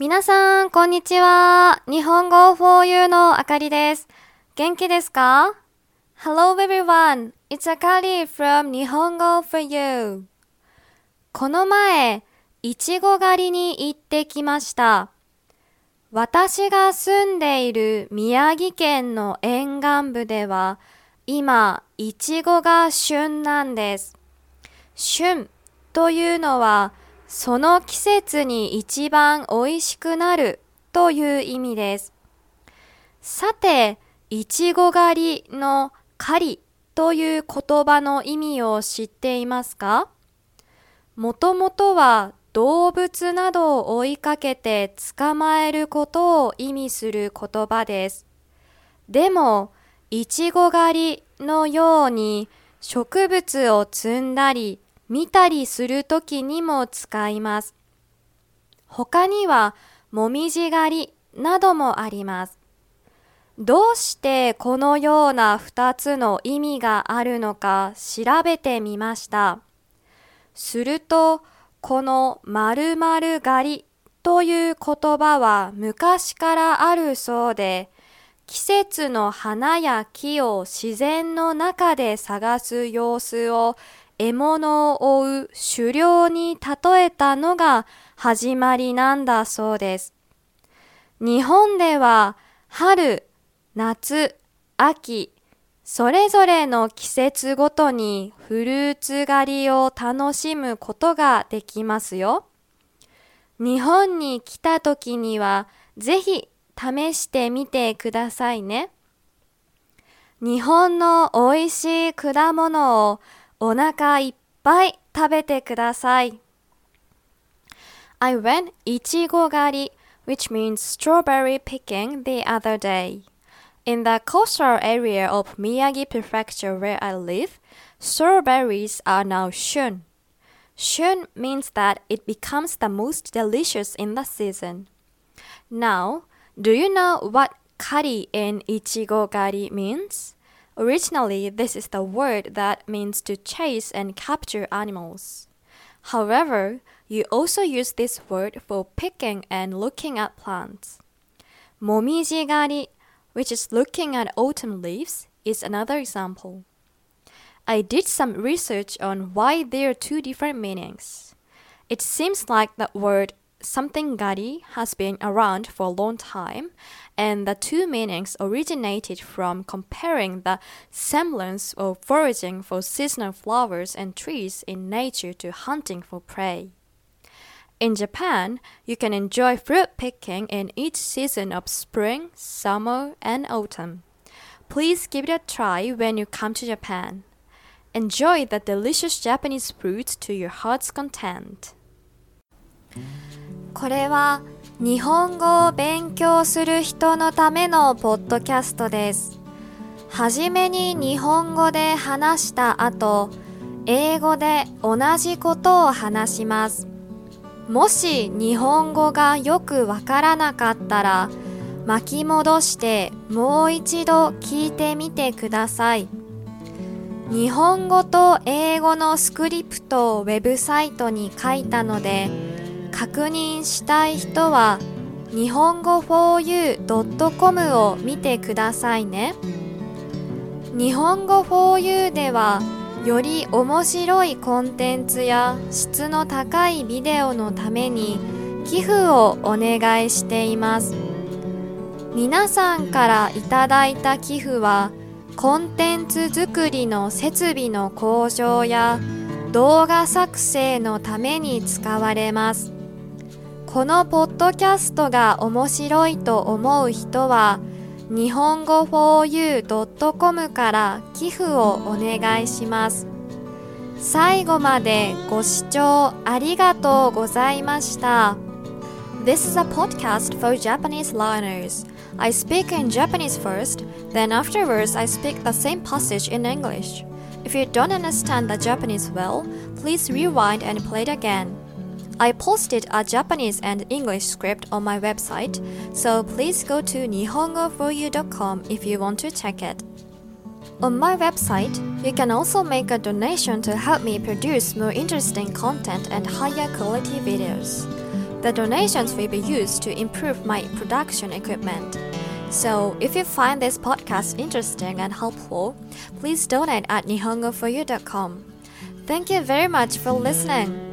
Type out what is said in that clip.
皆さん、こんにちは。日本語 for you のあかりです。元気ですか ?Hello everyone. It's Akari from 日本語 for you. この前、いちご狩りに行ってきました。私が住んでいる宮城県の沿岸部では、今、いちごが旬なんです。旬というのは、その季節に一番美味しくなるという意味です。さて、いちご狩りの狩りという言葉の意味を知っていますか？もともとは動物などを追いかけて捕まえることを意味する言葉です。でも、いちご狩りのように植物を摘んだり見たりするときにも使います。他には、もみじ狩りなどもあります。どうしてこのような二つの意味があるのか調べてみました。すると、この〇〇狩りという言葉は昔からあるそうで、季節の花や木を自然の中で探す様子を獲物を追う狩猟に例えたのが始まりなんだそうです。日本では春、夏、秋、それぞれの季節ごとにフルーツ狩りを楽しむことができますよ。日本に来た時にはぜひ試してみてくださいね。日本の美味しい果物をお腹いっぱい食べてください。I went いちご狩り which means strawberry picking the other day. In the coastal area of Miyagi Prefecture where I live, strawberries are now shun. Shun means that it becomes the most delicious in the season. Now, do you know what kari in Ichigo gari means? Originally, this is the word that means to chase and capture animals. However, you also use this word for picking and looking at plants. Momiji gari, which is looking at autumn leaves, is another example. I did some research on why there are two different meanings. It seems like the word something gari has been around for a long time, and the two meanings originated from comparing the semblance of foraging for seasonal flowers and trees in nature to hunting for prey. In Japan, you can enjoy fruit picking in each season of spring, summer, and autumn. Please give it a try when you come to Japan. Enjoy the delicious Japanese fruit to your heart's content. これは日本語を勉強する人のためのポッドキャストです。はじめに日本語で話した後、英語で同じことを話します。もし日本語がよくわからなかったら、巻き戻してもう一度聞いてみてください。日本語と英語のスクリプトをウェブサイトに書いたので、確認したい人は日本語 4u.com を見てくださいね。日本語 4u ではより面白いコンテンツや質の高いビデオのために寄付をお願いしています。皆さんからいただいた寄付はコンテンツ作りの設備の向上や動画作成のために使われます。このポッドキャストが面白いと思う人は日本語 4u.com から寄付をお願いします。最後までご視聴ありがとうございました。This is a podcast for Japanese learners. I speak in Japanese first, then afterwards I speak the same passage in English. If you don't understand the Japanese well, please rewind and play it again. I posted a Japanese and English script on my website, so please go to nihongoforyou.com if you want to check it. On my website, you can also make a donation to help me produce more interesting content and higher quality videos. The donations will be used to improve my production equipment. So, if you find this podcast interesting and helpful, please donate at nihongoforyou.com. Thank you very much for listening.